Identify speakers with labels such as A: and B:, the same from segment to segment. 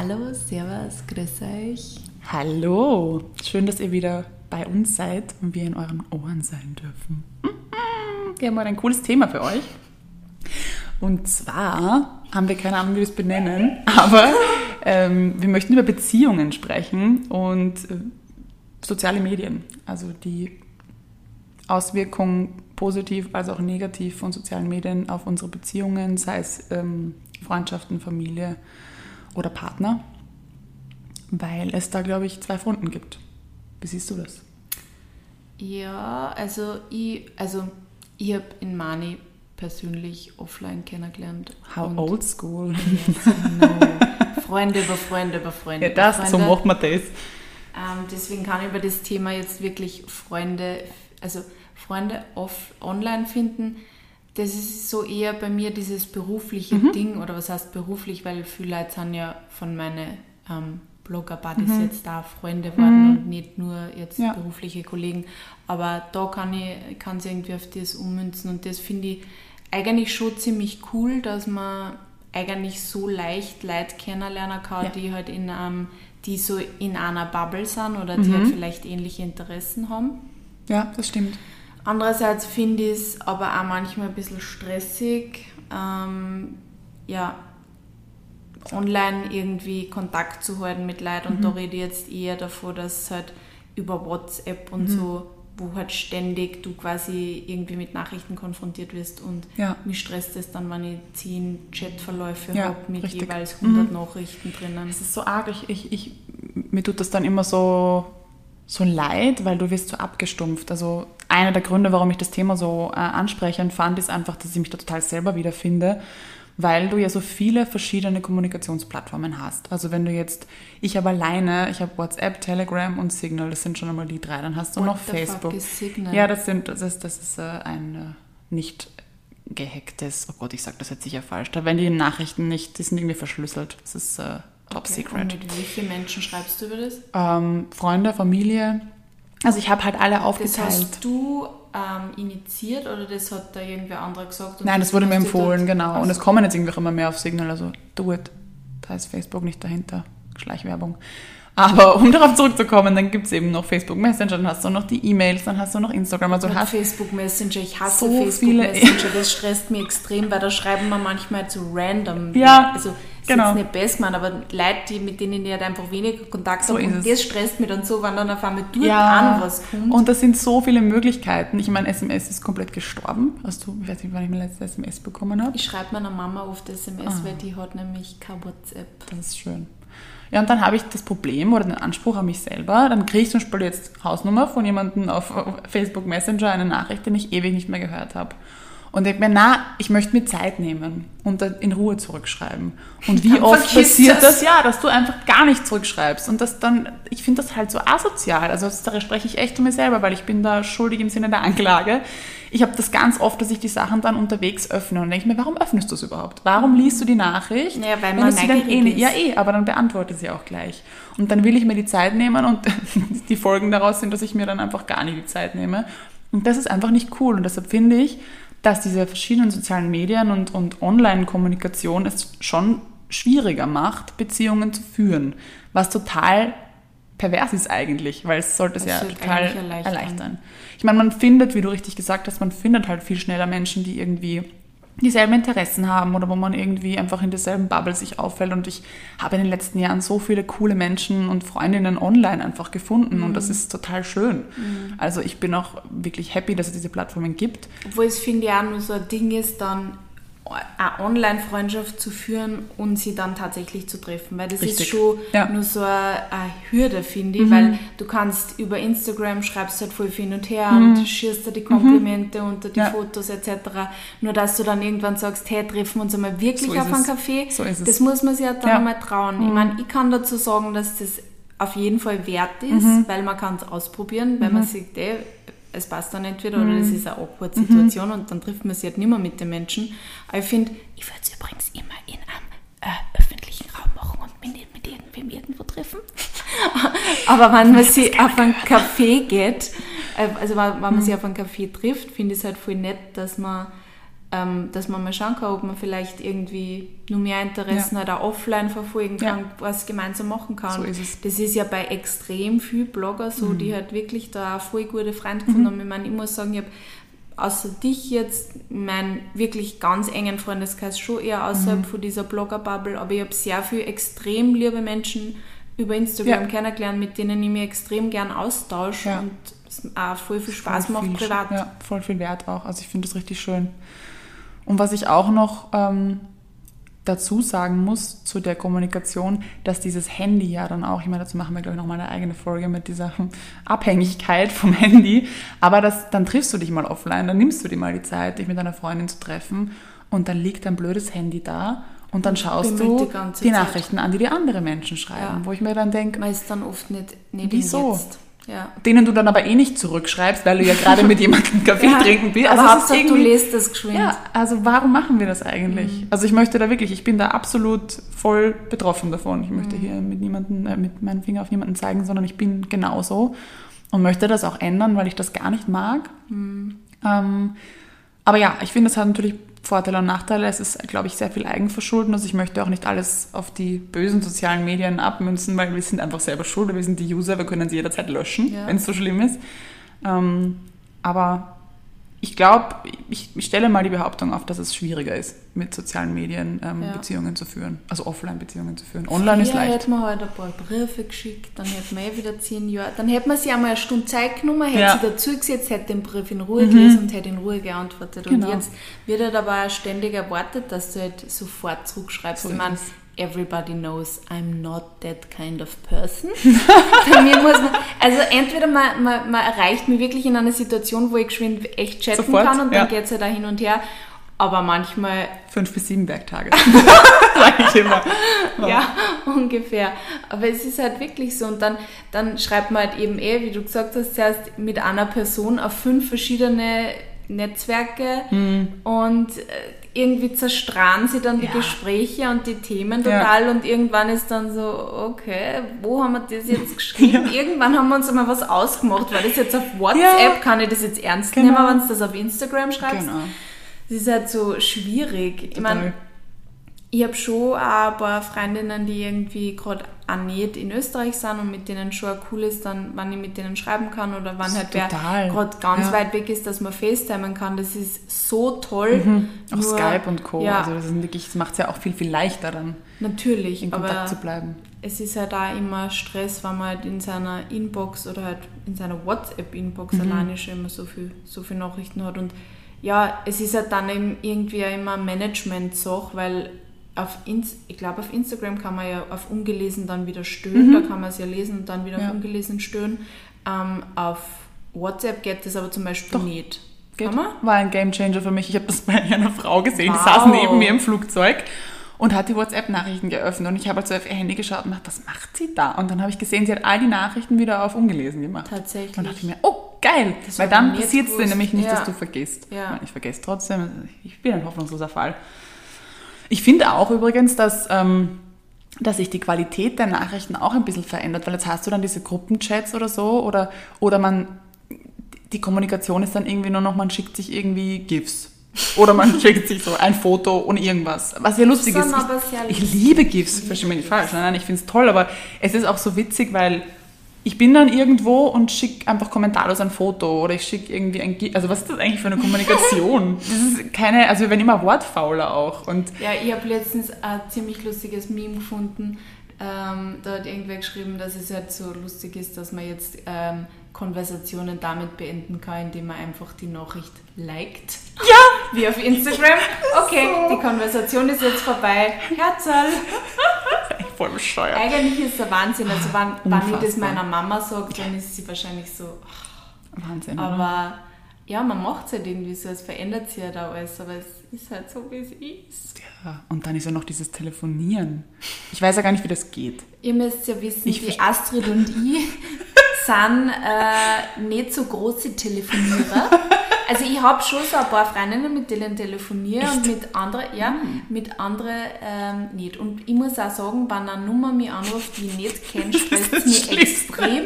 A: Hallo, Servus, grüß euch.
B: Hallo, schön, dass ihr wieder bei uns seid und wir in euren Ohren sein dürfen. Wir haben heute ein cooles Thema für euch. Und zwar haben wir keine Ahnung, wie wir es benennen, aber ähm, wir möchten über Beziehungen sprechen und äh, soziale Medien, also die Auswirkungen positiv als auch negativ von sozialen Medien auf unsere Beziehungen, sei es ähm, Freundschaften, Familie oder Partner, weil es da, glaube ich, zwei Fronten gibt. Wie siehst du das?
A: Ja, also ich, also ich habe in Mani persönlich offline kennengelernt.
B: How old school.
A: Yes, Freunde über Freunde über Freunde.
B: Ja, das,
A: Freunde.
B: so macht man das.
A: Ähm, deswegen kann ich über das Thema jetzt wirklich Freunde, also Freunde off, online finden. Das ist so eher bei mir dieses berufliche
B: Mhm.
A: Ding, oder was heißt beruflich, weil viele Leute sind ja von meinen ähm, Blogger-Buddies jetzt da Freunde worden und nicht nur jetzt
B: Mhm. Ja.
A: berufliche Kollegen. Aber da kann ich kann irgendwie auf das ummünzen und das finde ich eigentlich schon ziemlich cool, dass man eigentlich so leicht Leute kennenlernen kann,
B: Ja.
A: die halt in einem, die so in einer Bubble sind oder die
B: Mhm.
A: halt vielleicht ähnliche Interessen haben.
B: Ja, das stimmt.
A: Andererseits finde ich es aber auch manchmal ein bisschen stressig, ähm, ja, online irgendwie Kontakt zu halten mit Leuten.
B: Mhm.
A: Und da rede ich jetzt eher davon, dass halt über WhatsApp und
B: Mhm.
A: so, wo halt ständig du quasi irgendwie mit Nachrichten konfrontiert wirst. Und
B: Ja.
A: mich stresst es dann, wenn ich zehn Chatverläufe
B: Ja,
A: habe mit
B: richtig. Mhm.
A: jeweils 100 Nachrichten drinnen.
B: Es ist so arg, ich, ich, ich, mir tut das dann immer so, so leid, weil du wirst so abgestumpft. Also einer der Gründe, warum ich das Thema so äh, ansprechend fand, ist einfach, dass ich mich da total selber wiederfinde, weil du ja so viele verschiedene Kommunikationsplattformen hast. Also wenn du jetzt, ich habe alleine, ich habe WhatsApp, Telegram und Signal, das sind schon einmal die drei, dann hast du
A: What
B: noch Facebook. Ja, das sind, das ist, das ist äh, ein äh, nicht gehacktes, oh Gott, ich sage das jetzt sicher falsch, da werden die Nachrichten nicht, die sind irgendwie verschlüsselt. Das ist äh, top
A: Okay,
B: secret.
A: Und mit welchen Menschen schreibst du über das?
B: Ähm, Freunde, Familie. Also ich habe halt alle
A: Das
B: aufgeteilt.
A: hast du ähm, initiiert oder das hat da irgendwer anderer gesagt?
B: Nein, das wurde mir empfohlen, genau. Und es kommen jetzt irgendwie auch immer mehr auf Signal, also do it. Da ist Facebook nicht dahinter. Schleichwerbung. Aber um darauf zurückzukommen, dann gibt es eben noch Facebook Messenger, dann hast du noch die E-Mails, dann hast du noch Instagram. Also hast
A: Facebook Messenger, ich hasse
B: so
A: Facebook
B: viele-
A: Messenger, das stresst mich extrem, weil da schreiben wir manchmal zu random.
B: Ja,
A: also
B: genau.
A: jetzt nicht best man, aber Leute, die, mit denen ich halt einfach weniger Kontakt
B: So
A: habe,
B: ist
A: und das stresst mich dann so, wenn dann auf einmal dort
B: ja,
A: an was kommt.
B: und das sind so viele Möglichkeiten. Ich meine, SMS ist komplett gestorben. Hast du, ich weiß nicht, wann ich meine letzte SMS bekommen habe.
A: ich schreibe meiner Mama oft SMS,
B: Ah.
A: weil die hat nämlich kein WhatsApp.
B: Das ist schön. Ja, und dann habe ich das Problem oder den Anspruch an mich selber. Dann kriege ich zum Beispiel jetzt Hausnummer von jemandem auf Facebook Messenger, eine Nachricht, den ich ewig nicht mehr gehört habe. Und denke mir, na, ich möchte mir Zeit nehmen und dann in Ruhe zurückschreiben. Und wie
A: Dann
B: oft passiert
A: das.
B: das. ja, dass du einfach gar nicht zurückschreibst. Und das dann, ich finde das halt so asozial. Also da spreche ich echt zu mir selber, weil ich bin da schuldig im Sinne der Anklage. Ich habe das ganz oft, dass ich die Sachen dann unterwegs öffne und denke mir, warum öffnest du es überhaupt? Warum liest du die Nachricht?
A: Ja, weil man
B: sie dann eh ja eh, aber dann beantworte sie auch gleich. Und dann will ich mir die Zeit nehmen und die Folgen daraus sind, dass ich mir dann einfach gar nicht die Zeit nehme. Und das ist einfach nicht cool. Und deshalb finde ich, dass diese verschiedenen sozialen Medien und, und Online-Kommunikation es schon schwieriger macht, Beziehungen zu führen. Was total pervers ist eigentlich, weil es sollte es ja total
A: erleichtern.
B: erleichtern. Ich meine, man findet, wie du richtig gesagt hast, man findet halt viel schneller Menschen, die irgendwie dieselben Interessen haben oder wo man irgendwie einfach in derselben Bubble sich auffällt. Und ich habe in den letzten Jahren so viele coole Menschen und Freundinnen online einfach gefunden und
A: Mhm.
B: das ist total schön. Also ich bin auch wirklich happy, dass es diese Plattformen gibt.
A: Obwohl es, finde ich, auch nur so ein Ding ist, dann eine Online-Freundschaft zu führen und sie dann tatsächlich zu treffen. Weil das ist
B: Richtig.
A: schon
B: Ja. Mhm.
A: nur so eine, Hürde, finde ich, weil du kannst über Instagram schreibst halt voll hin und her und schierst da die Komplimente unter die
B: Mhm. Ja.
A: Fotos etc. Nur dass du dann irgendwann sagst, hey, treffen wir uns einmal wirklich
B: So ist
A: auf einen. Kaffee.
B: So ist.
A: Das muss man sich halt dann
B: Ja.
A: einmal trauen. Ich meine, ich kann dazu sagen, dass das auf jeden Fall wert ist,
B: Mhm.
A: weil man kann es ausprobieren, weil man sieht, ey, es passt dann entweder oder
B: Mhm.
A: das ist eine awkward Situation und dann trifft man sich halt nicht mehr mit den Menschen. Aber ich finde, ich würde es übrigens immer in einem äh, öffentlichen Raum machen und mich nicht mit irgendwem irgendwo treffen. Aber wenn man sich auf einen Café geht, äh, also wenn, wenn man sich auf einen Café trifft, finde ich es halt voll nett, dass man ähm, dass man mal schauen kann, ob man vielleicht irgendwie nur mehr Interessen
B: Ja.
A: halt auch offline verfolgen
B: Ja.
A: kann, was gemeinsam machen kann.
B: So ist es. Mhm.
A: Das ist ja bei extrem viel Blogger so, die halt wirklich da auch voll gute Freunde gefunden haben. Ich meine, ich muss sagen, ich habe außer dich jetzt meinen wirklich ganz engen Freundeskreis schon eher außerhalb
B: Mhm.
A: von dieser Blogger-Bubble, aber ich habe sehr viel extrem liebe Menschen über Instagram
B: Ja.
A: kennengelernt, mit denen ich mich extrem gern austausche
B: Ja.
A: und es auch voll viel Spaß
B: voll
A: macht
B: viel,
A: privat.
B: Ja, voll viel Wert auch. Also ich finde das richtig schön. Und was ich auch noch ähm, dazu sagen muss zu der Kommunikation, dass dieses Handy ja dann auch, ich meine, dazu machen wir, glaube ich, nochmal eine eigene Folge mit dieser Abhängigkeit vom Handy, aber das, dann triffst du dich mal offline, dann nimmst du dir mal die Zeit, dich mit deiner Freundin zu treffen und dann liegt dein blödes Handy da und dann schaust du
A: die
B: die. Nachrichten an, die dir andere Menschen schreiben,
A: Ja.
B: wo ich mir dann denke,
A: Man ist dann oft nicht, nicht
B: Wieso?
A: Jetzt. Ja.
B: denen du dann aber eh nicht zurückschreibst, weil du ja gerade mit jemandem Kaffee
A: Ja,
B: trinken bist.
A: aber
B: ist
A: Hauptsache, du lest das geschwind.
B: Ja, also warum machen wir das eigentlich? Also ich möchte da wirklich, ich bin da absolut voll betroffen davon. Ich möchte hier mit niemanden, äh, mit meinem Finger auf niemanden zeigen, sondern ich bin genauso und möchte das auch ändern, weil ich das gar nicht mag. Ähm, aber ja, ich finde, es hat natürlich Vorteile und Nachteile. Es ist, glaube ich, sehr viel Eigenverschulden. Also ich möchte auch nicht alles auf die bösen sozialen Medien abmünzen, weil wir sind einfach selber schuld. Wir sind die User, wir können sie jederzeit löschen,
A: Ja.
B: wenn es so schlimm ist. Ähm, aber ich glaube, ich, ich stelle mal die Behauptung auf, dass es schwieriger ist, mit sozialen Medien ähm,
A: Ja.
B: Beziehungen zu führen. Also Offline-Beziehungen zu führen. Online ist
A: Früher
B: leicht.
A: hätte man halt ein paar Briefe geschickt, dann hätte man eh wieder zehn Jahre, dann hätte man sich einmal eine Stunde Zeit genommen, hätte
B: Ja. Mhm.
A: sich dazu gesetzt, hätte den Brief in Ruhe gelesen und hätte in Ruhe geantwortet.
B: Genau.
A: Und jetzt wird halt aber auch ständig erwartet, dass du halt sofort zurückschreibst.
B: So
A: ich
B: ist
A: meine. Everybody knows I'm not that kind of person. Bei mir muss man, also entweder man, man, man erreicht mich wirklich in einer Situation, wo ich geschwind echt chatten
B: Sofort,
A: kann und
B: ja.
A: dann geht's halt da hin und her. Aber manchmal
B: Fünf bis sieben Werktage. Sag ich immer.
A: Ja, ungefähr. Aber es ist halt wirklich so. Und dann, dann schreibt man halt eben eh, wie du gesagt hast, zuerst mit einer Person auf fünf verschiedene Netzwerke und äh, irgendwie zerstrahlen sie dann die
B: Ja.
A: Gespräche und die Themen
B: Ja.
A: total und irgendwann ist dann so, okay, wo haben wir das jetzt geschrieben? Irgendwann haben wir uns einmal was ausgemacht, weil das jetzt auf WhatsApp,
B: Ja.
A: kann ich das jetzt ernst
B: Genau.
A: nehmen, wenn du das auf Instagram schreibst?
B: Genau.
A: Das ist halt so schwierig. Ich
B: Total.
A: meine, ich habe schon auch ein paar Freundinnen, die irgendwie gerade nicht in Österreich sind und mit denen schon cool ist, dann, wenn ich mit denen schreiben kann oder wann halt wer gerade ganz
B: Ja.
A: weit weg ist, dass man FaceTimen kann. Das ist so toll.
B: Auch
A: Nur-
B: Skype und Co.
A: Ja,
B: Also das, ist wirklich, das macht es ja auch viel, viel leichter dann,
A: natürlich.
B: in
A: aber
B: Kontakt zu bleiben.
A: es ist halt auch immer Stress, wenn man halt in seiner Inbox oder halt in seiner WhatsApp-Inbox
B: Mhm.
A: alleine schon immer so viel, so viel Nachrichten hat. Und ja, es ist halt dann eben irgendwie auch immer Management-Sache, weil auf Ins ich glaube, auf Instagram kann man ja auf ungelesen dann wieder stören, da kann man es ja lesen und dann wieder
B: Mhm. Ja.
A: auf ungelesen stören. Ähm, auf WhatsApp geht das aber zum Beispiel
B: Doch.
A: nicht.
B: Geht.
A: Kann man?
B: War ein Gamechanger für mich. Ich habe das bei einer Frau gesehen, die
A: Wow.
B: saß neben mir im Flugzeug und hat die WhatsApp-Nachrichten geöffnet. Und ich habe halt so auf ihr Handy geschaut und dachte, was macht sie da? Und dann habe ich gesehen, sie hat all die Nachrichten wieder auf ungelesen gemacht.
A: Tatsächlich.
B: Und dachte ich mir, oh, geil.
A: Das
B: Weil dann passiert es dir nämlich nicht,
A: Ja.
B: dass du vergisst.
A: Ja.
B: Ich, meine, ich vergesse trotzdem. Also Ich bin ein hoffnungsloser Fall. Ich finde auch übrigens, dass, ähm, dass sich die Qualität der Nachrichten auch ein bisschen verändert, weil jetzt hast du dann diese Gruppenchats oder so oder, oder man, die Kommunikation ist dann irgendwie nur noch, man schickt sich irgendwie GIFs. Oder man schickt sich so ein Foto und irgendwas. Was ja lustig ist. Ich, ich liebe GIFs, verstehe mich nicht falsch. Nein, nein, ich finde es toll, aber es ist auch so witzig, weil ich bin dann irgendwo und schicke einfach kommentarlos ein Foto oder ich schicke irgendwie ein GIF. Also was ist das eigentlich für eine Kommunikation? das ist keine, also wir werden immer wortfauler auch. Und
A: Ja, ich habe letztens ein ziemlich lustiges Meme gefunden. Ähm, da hat irgendwer geschrieben, dass es halt so lustig ist, dass man jetzt ähm, Konversationen damit beenden kann, indem man einfach die Nachricht liked.
B: ja,
A: Wie auf Instagram. Okay, die Konversation ist jetzt vorbei. Herzl.
B: Voll bescheuert.
A: Eigentlich ist der Wahnsinn. Also wenn, wenn ich das meiner Mama sage, dann ist sie wahrscheinlich so.
B: Wahnsinn. oder?
A: Aber ja, man macht es halt irgendwie so, es verändert sich ja da alles, aber es ist halt so, wie es ist.
B: Ja, und dann ist ja noch dieses Telefonieren. Ich weiß ja gar nicht, wie das geht.
A: Ihr müsst ja wissen,
B: Ich
A: die Astrid und ich sind äh, nicht so große Telefonierer. Also ich habe schon so ein paar Freundinnen, mit denen telefoniere und mit anderen, ja, mit anderen ähm, nicht. Und ich muss auch sagen, wenn eine Nummer mich anruft, die ich nicht kenne, stresst
B: das
A: mich extrem.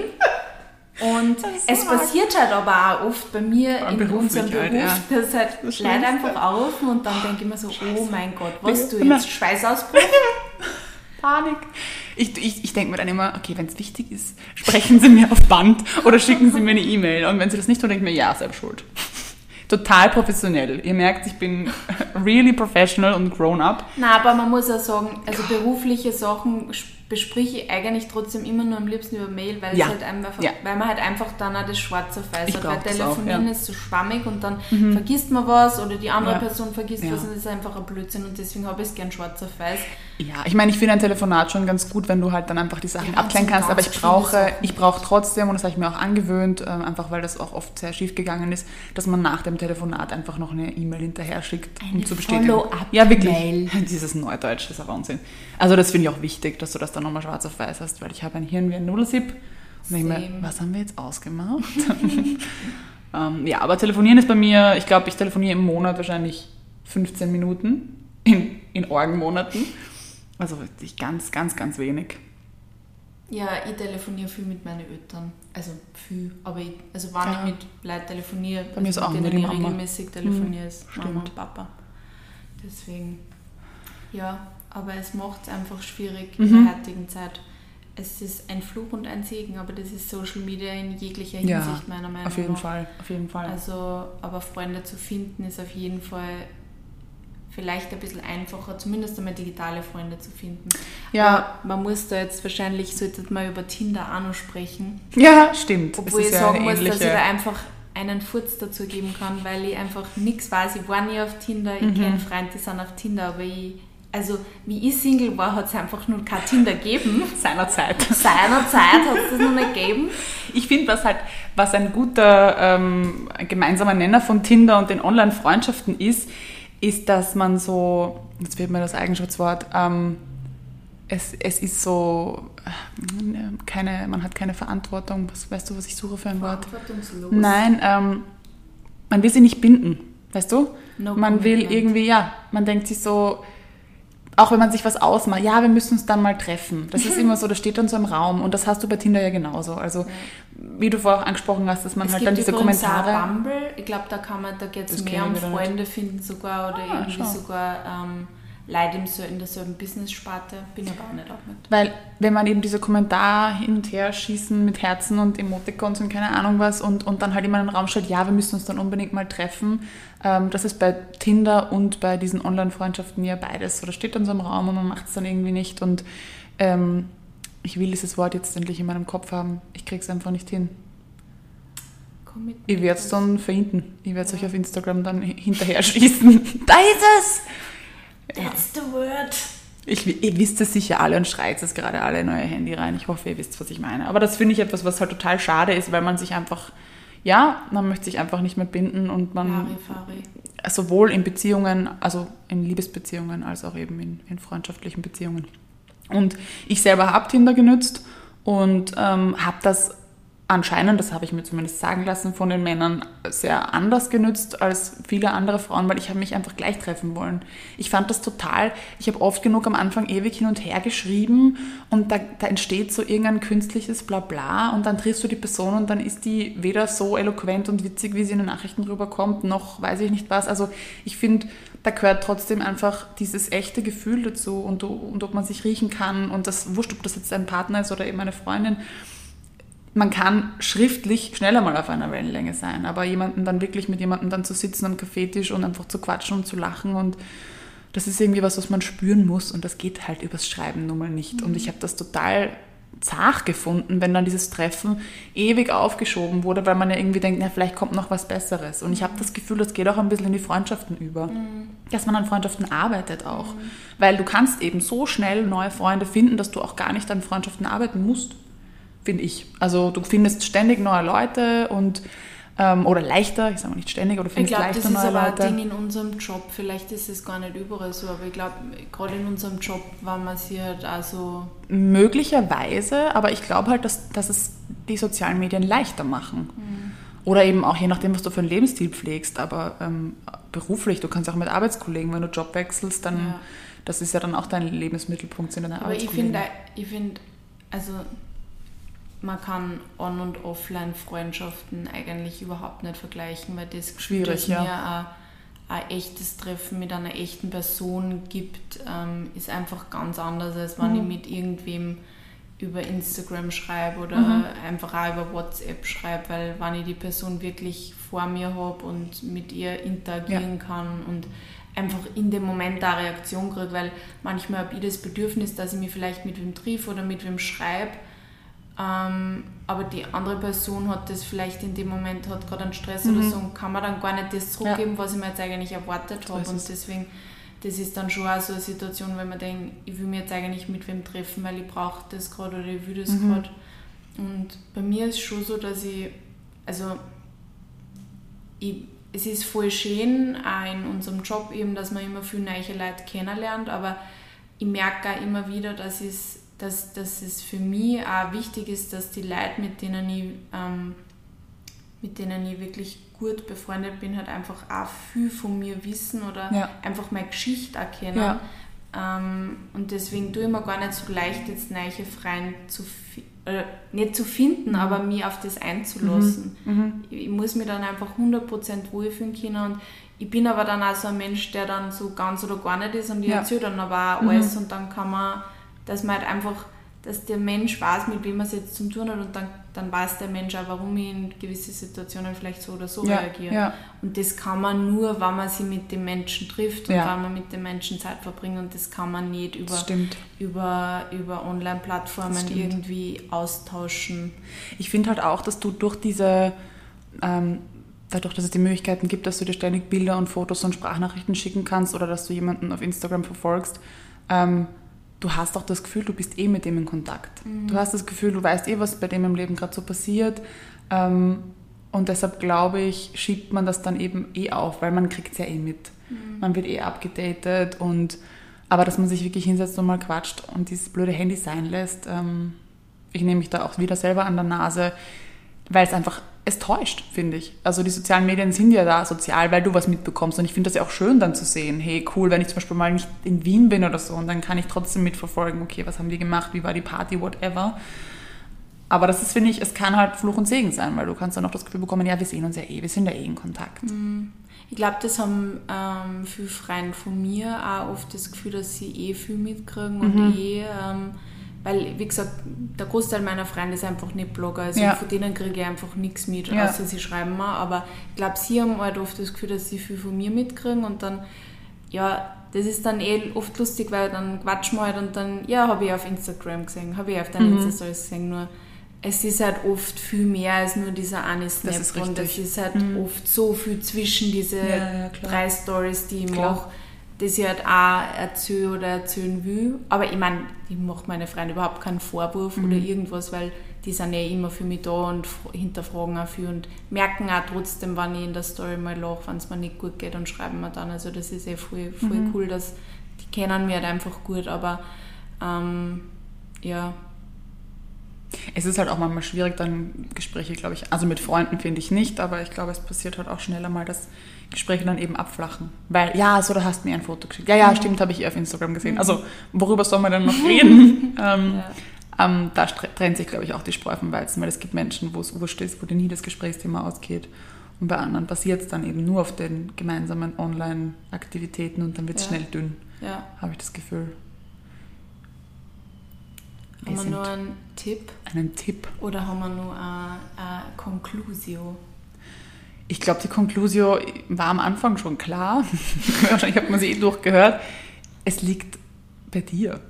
A: Und es passiert halt aber auch oft bei mir in unserem
B: halt,
A: Beruf,
B: ja.
A: dass halt
B: Das
A: Leute einfach auf und dann denke ich mir so, oh mein Gott, was du jetzt? Schweißausbruch?
B: Panik. Ich, ich, ich denke mir dann immer, okay, wenn es wichtig ist, sprechen Sie mir auf Band oder schicken Sie mir eine E-Mail. Und wenn Sie das nicht tun, denke ich mir, ja, selbst schuld. Total professionell. Ihr merkt, ich bin really professional und grown up.
A: Na, aber man muss auch sagen, also berufliche Sachen bespreche ich eigentlich trotzdem immer nur am liebsten über Mail, weil,
B: Ja.
A: es halt einfach,
B: Ja.
A: weil man halt einfach dann auch das Schwarz auf Weiß hat. Weil Telefonieren
B: ja.
A: ist so schwammig und dann vergisst man was oder die andere. Person vergisst was und das ist einfach ein Blödsinn und deswegen habe ich es gern schwarz auf Weiß.
B: Ja, ich meine, ich finde ein Telefonat schon ganz gut, wenn du halt dann einfach die Sachen abklären kannst, aber ich brauche, ich brauche trotzdem, und das habe ich mir auch angewöhnt, ähm, einfach weil das auch oft sehr schief gegangen ist, dass man nach dem Telefonat einfach noch eine E-Mail hinterher schickt, um
A: Eine
B: zu bestätigen. Ja, wirklich. Dieses Neudeutsch, das ist ein Wahnsinn. Also das finde ich auch wichtig, dass du das dann nochmal schwarz auf weiß hast, weil ich habe ein Hirn wie ein Nudelsieb. Und ich mir, was haben wir jetzt ausgemacht? ähm, ja, aber telefonieren ist bei mir, ich glaube, ich telefoniere im Monat wahrscheinlich 15 Minuten in, in Orgenmonaten. Also wirklich ganz, ganz, ganz wenig.
A: Ja, ich telefoniere viel mit meinen Eltern. Also viel, aber ich, also wenn
B: Ja.
A: ich mit Leuten telefoniere,
B: Bei mir ist
A: also
B: auch
A: mit denen ich regelmäßig telefoniere, ist Mama
B: stimmt.
A: und Papa. Deswegen, ja, aber es macht es einfach schwierig
B: Mhm.
A: in der heutigen Zeit. Es ist ein Fluch und ein Segen, aber das ist Social Media in jeglicher
B: Ja,
A: Hinsicht meiner Meinung
B: Auf jeden
A: nach.
B: Fall, auf jeden Fall.
A: Also, aber Freunde zu finden ist auf jeden Fall vielleicht ein bisschen einfacher, zumindest einmal digitale Freunde zu finden.
B: Ja.
A: Aber man muss da jetzt wahrscheinlich, sollte man über Tinder auch noch sprechen.
B: ja, stimmt.
A: Obwohl
B: es
A: ich
B: ja
A: sagen muss, dass ich da
B: ähnliche.
A: einfach einen Furz dazu geben kann, weil ich einfach nichts weiß. Ich war nie auf Tinder,
B: Mhm.
A: ich kenne Freunde, die sind auf Tinder, aber ich, also wie ich Single war, hat es einfach nur kein Tinder gegeben.
B: Seinerzeit.
A: Seinerzeit hat es das noch nicht gegeben.
B: Ich finde, was halt, was ein guter ähm, ein gemeinsamer Nenner von Tinder und den Online-Freundschaften ist, ist, dass man so, jetzt wird mir das Eigenschutzwort, ähm, es, es ist so, äh, keine, man hat keine Verantwortung. Was, weißt du, was ich suche für ein Wort?
A: Verantwortungslos.
B: Nein, ähm, man will sie nicht binden, weißt du?
A: No
B: man will irgendwie, ja, man denkt sich so, auch wenn man sich was ausmacht, ja, wir müssen uns dann mal treffen. Das ist immer so, das steht dann so im Raum und das hast du bei Tinder ja genauso. Also, wie du vorher auch angesprochen hast, dass man
A: Es
B: halt dann diese Kommentare.
A: Bumble. Ich glaube, da kann man, da geht es
B: Das
A: mehr um
B: wieder nicht.
A: Freunde finden sogar oder
B: Ah,
A: irgendwie
B: schau.
A: sogar ähm, Leute im, so- in derselben Business-Sparte. Bin aber auch nicht auch mit.
B: Weil, wenn man eben diese Kommentare hin und her schießen mit Herzen und Emoticons und keine Ahnung was und, und dann halt immer in den Raum stellt, ja, wir müssen uns dann unbedingt mal treffen. Ähm, das ist bei Tinder und bei diesen Online-Freundschaften ja beides. Oder steht dann so im Raum und man macht es dann irgendwie nicht. Und ähm, ich will dieses Wort jetzt endlich in meinem Kopf haben. Ich krieg's einfach nicht hin.
A: Commitment.
B: Ich werde es dann verhinten. Ich werde es euch auf Instagram dann hinterher schießen. da ist es!
A: That's the word.
B: Ich, ihr wisst es sicher alle und schreit es gerade alle in euer Handy rein. Ich hoffe, ihr wisst, was ich meine. Aber das finde ich etwas, was halt total schade ist, weil man sich einfach, ja, man möchte sich einfach nicht mehr binden und man
A: Larifari.
B: sowohl in Beziehungen, also in Liebesbeziehungen, als auch eben in, in freundschaftlichen Beziehungen. Und ich selber habe Tinder genützt und ähm, habe das anscheinend, das habe ich mir zumindest sagen lassen von den Männern, sehr anders genützt als viele andere Frauen, weil ich habe mich einfach gleich treffen wollen. Ich fand das total, ich habe oft genug am Anfang ewig hin und her geschrieben und da, da entsteht so irgendein künstliches Blabla und dann triffst du die Person und dann ist die weder so eloquent und witzig, wie sie in den Nachrichten rüberkommt, noch weiß ich nicht was. Also ich finde, da gehört trotzdem einfach dieses echte Gefühl dazu und, und ob man sich riechen kann und das wurscht, ob das jetzt ein Partner ist oder eben eine Freundin man kann schriftlich schneller mal auf einer Wellenlänge sein, aber jemanden dann wirklich mit jemandem dann zu sitzen am Kaffeetisch und einfach zu quatschen und zu lachen und das ist irgendwie was, was man spüren muss und das geht halt übers Schreiben nun mal nicht. Und ich habe das total zart gefunden, wenn dann dieses Treffen ewig aufgeschoben wurde, weil man ja irgendwie denkt, na, vielleicht kommt noch was Besseres. Und ich habe das Gefühl, das geht auch ein bisschen in die Freundschaften über. Dass man an Freundschaften arbeitet auch. Weil du kannst eben so schnell neue Freunde finden, dass du auch gar nicht an Freundschaften arbeiten musst finde ich. Also du findest ständig neue Leute und ähm, oder leichter, ich sage mal nicht ständig, aber du
A: Ich
B: findest
A: glaube, das
B: leichter
A: ist
B: neue
A: aber ein
B: Leute.
A: Ding in unserem Job. Vielleicht ist es gar nicht überall so, aber ich glaube, gerade in unserem Job war man sich halt auch so.
B: Möglicherweise, aber ich glaube halt, dass, dass es die sozialen Medien leichter machen. Oder eben auch je nachdem, was du für einen Lebensstil pflegst, aber ähm, beruflich, du kannst auch mit Arbeitskollegen, wenn du Job wechselst, dann,
A: Ja.
B: das ist ja dann auch dein Lebensmittelpunkt, sind deine
A: Aber ich
B: Arbeitskollegen.
A: finde, ich finde, also man kann On- und Offline-Freundschaften eigentlich überhaupt nicht vergleichen, weil das
B: Schwierig,
A: dass
B: ja.
A: mir ein, ein echtes Treffen mit einer echten Person gibt, ähm, ist einfach ganz anders, als wenn
B: Mhm.
A: ich mit irgendwem über Instagram schreibe oder
B: Mhm.
A: einfach auch über WhatsApp schreibe, weil wenn ich die Person wirklich vor mir habe und mit ihr interagieren kann und einfach in dem Moment eine Reaktion kriege, weil manchmal habe ich das Bedürfnis, dass ich mich vielleicht mit wem triff oder mit wem schreibe, ähm, aber die andere Person hat das vielleicht in dem Moment, hat gerade einen Stress oder so und kann mir dann gar nicht das zurückgeben, was ich mir jetzt eigentlich erwartet habe und
B: es.
A: deswegen, das ist dann schon auch so eine Situation, wenn man denkt, ich will mich jetzt eigentlich mit wem treffen, weil ich brauche das gerade oder ich will das
B: Mhm.
A: gerade und bei mir ist schon so, dass ich, also ich, es ist voll schön, auch in unserem Job eben, dass man immer viele neue Leute kennenlernt, aber ich merke auch immer wieder, dass, es, dass, dass es für mich auch wichtig ist, dass die Leute, mit denen ich, ähm, mit denen ich wirklich gut befreundet bin, halt einfach auch viel von mir wissen oder
B: Ja.
A: einfach meine Geschichte erkennen.
B: Ja.
A: Ähm, und deswegen tue ich mir gar nicht so leicht, jetzt neue Freunde zu äh, nicht zu finden, aber mich auf das einzulassen.
B: Mhm.
A: Ich, ich muss mich dann einfach 100% wohlfühlen können und ich bin aber dann auch so ein Mensch, der dann so ganz oder gar nicht ist und ich
B: Ja.
A: erzähle dann aber auch alles und dann kann man, dass man halt einfach, dass der Mensch weiß, mit wem man es jetzt zu tun hat und dann, dann weiß der Mensch auch, warum ich in gewisse Situationen vielleicht so oder so
B: Ja,
A: reagiere.
B: ja.
A: Und das kann man nur, wenn man sich mit dem Menschen trifft und
B: Ja.
A: wenn man mit dem Menschen Zeit verbringt und das kann man nicht über, über, über Online-Plattformen irgendwie austauschen.
B: Ich finde halt auch, dass du durch diese, ähm, dadurch, dass es die Möglichkeiten gibt, dass du dir ständig Bilder und Fotos und Sprachnachrichten schicken kannst oder dass du jemanden auf Instagram verfolgst, ähm, du hast auch das Gefühl, du bist eh mit dem in Kontakt. Du hast das Gefühl, du weißt eh, was bei dem im Leben gerade so passiert. Ähm, und deshalb glaube ich, schiebt man das dann eben eh auf, weil man kriegt es ja eh mit. Man wird eh abgedatet und aber dass man sich wirklich hinsetzt und mal quatscht und dieses blöde Handy sein lässt, ähm, ich nehme mich da auch wieder selber an der Nase, weil es einfach, es täuscht, finde ich. Also die sozialen Medien sind ja da sozial, weil du was mitbekommst und ich finde das ja auch schön dann zu sehen, hey cool, wenn ich zum Beispiel mal nicht in Wien bin oder so und dann kann ich trotzdem mitverfolgen, okay, was haben die gemacht, wie war die Party, whatever. Aber das ist, finde ich, es kann halt Fluch und Segen sein, weil du kannst dann auch das Gefühl bekommen, ja, wir sehen uns ja eh, wir sind ja eh in Kontakt.
A: Ich glaube, das haben ähm, viele Freunde von mir auch oft das Gefühl, dass sie eh viel mitkriegen
B: Mhm.
A: und eh, ähm, weil, wie gesagt, der Großteil meiner Freunde ist einfach nicht Blogger, also
B: Ja.
A: von denen kriege ich einfach nichts mit,
B: Ja.
A: außer sie schreiben mir. Aber ich glaube, sie haben halt oft das Gefühl, dass sie viel von mir mitkriegen. Und dann, ja, das ist dann eh oft lustig, weil dann quatschen wir halt und dann, ja, habe ich auf Instagram gesehen, habe ich auf deinen
B: Mhm.
A: Insta-Stories gesehen, nur es ist halt oft viel mehr als nur dieser eine Snap.
B: ist
A: und es ist halt oft so viel zwischen diese
B: Ja, ja,
A: drei Stories, die ich mache, dass ich halt auch erzähle oder erzählen will. Aber ich meine, ich mache meine Freunde überhaupt keinen Vorwurf
B: Mhm.
A: oder irgendwas, weil die sind ja immer für mich da und hinterfragen auch viel und merken auch trotzdem, wenn ich in der Story mal lache, wenn es mir nicht gut geht und schreiben mir dann. Also das ist eh voll, voll
B: Mhm.
A: cool, dass die kennen mich halt einfach gut, aber ähm, ja,
B: Es ist halt auch manchmal schwierig, dann Gespräche, glaube ich, also mit Freunden finde ich nicht, aber ich glaube, es passiert halt auch schneller mal, dass Gespräche dann eben abflachen. Weil, ja, so, du hast mir ein Foto geschickt. Ja, ja, stimmt, habe ich auf Instagram gesehen. Also, worüber soll man denn noch reden? ähm,
A: Ja.
B: ähm, da trennt sich, glaube ich, auch die Spreu vom Weizen, weil es gibt Menschen, wo es wurscht ist, wo dir nie das Gesprächsthema ausgeht. Und bei anderen passiert es dann eben nur auf den gemeinsamen Online-Aktivitäten und dann wird es
A: Ja.
B: schnell dünn,
A: ja.
B: habe ich das Gefühl. Wir
A: Haben wir nur einen Tipp
B: einen Tipp.
A: oder haben wir nur eine, eine Conclusio?
B: Ich glaube, die Conclusio war am Anfang schon klar. Wahrscheinlich hat man sie eh durchgehört. Es liegt bei dir.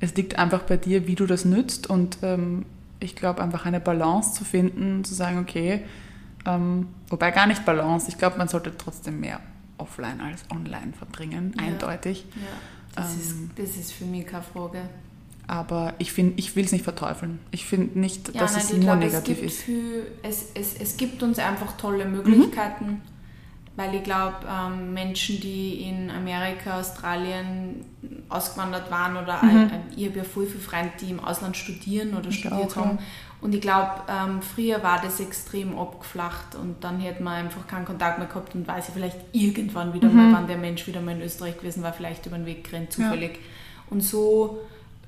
B: Es liegt einfach bei dir, wie du das nützt. Und ähm, ich glaube, einfach eine Balance zu finden, zu sagen, okay, ähm, wobei gar nicht Balance. Ich glaube, man sollte trotzdem mehr offline als online verbringen,
A: Ja.
B: eindeutig.
A: Ja, das,
B: Ähm.
A: ist, das ist für mich keine Frage.
B: Aber ich finde, ich will es nicht verteufeln. Ich finde nicht, dass es
A: ich
B: nur
A: glaube,
B: negativ
A: es
B: ist.
A: Viel, es, es, es gibt uns einfach tolle
B: Mhm.
A: Möglichkeiten, weil ich glaube, ähm, Menschen, die in Amerika, Australien ausgewandert waren oder
B: Mhm.
A: ich habe ja voll viele Freunde, die im Ausland studieren oder
B: Ich
A: studiert
B: auch, ja.
A: haben. Und ich glaube, ähm, früher war das extrem abgeflacht und dann hätte man einfach keinen Kontakt mehr gehabt und weiß ich vielleicht irgendwann wieder
B: Mhm.
A: mal, wann der Mensch wieder mal in Österreich gewesen war, vielleicht über den Weg gerannt, zufällig. Und so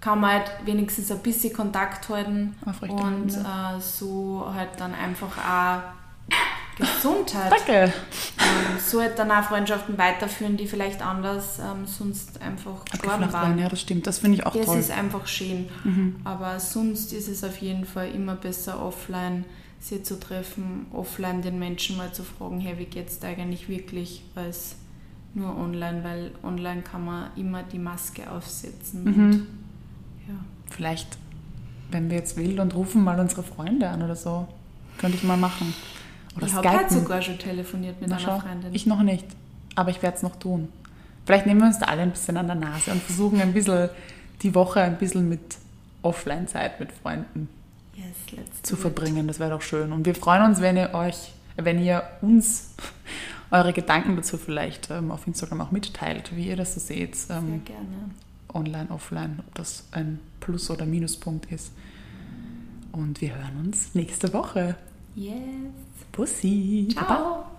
A: kann man halt wenigstens ein bisschen Kontakt halten und äh, so halt dann einfach auch Gesundheit.
B: Danke.
A: Ähm, so halt dann auch Freundschaften weiterführen, die vielleicht anders ähm, sonst einfach gestorben waren.
B: ja, das stimmt. Das finde ich auch
A: Das
B: toll. Mhm.
A: ist einfach schön. Aber sonst ist es auf jeden Fall immer besser, offline sie zu treffen, offline den Menschen mal zu fragen, hey, wie geht's dir eigentlich wirklich, als nur online, weil online kann man immer die Maske aufsetzen.
B: Mhm. Vielleicht, wenn wir jetzt will und rufen mal unsere Freunde an oder so. Könnte ich mal machen. Oder
A: ich habe halt sogar schon telefoniert mit
B: Na
A: einer
B: schau,
A: Freundin.
B: ich noch nicht. Aber ich werde es noch tun. Vielleicht nehmen wir uns da alle ein bisschen an der Nase und versuchen ein bisschen die Woche ein bisschen mit Offline-Zeit mit Freunden
A: yes,
B: zu verbringen. Das wäre doch schön. Und wir freuen uns, wenn ihr euch, wenn ihr uns eure Gedanken dazu vielleicht ähm, auf Instagram auch mitteilt, wie ihr das so seht.
A: Sehr
B: Ähm,
A: gerne.
B: Online, offline, ob das ein Plus- oder Minuspunkt ist. Und wir hören uns nächste Woche.
A: Yes.
B: Bussi. Baba.
A: Ciao.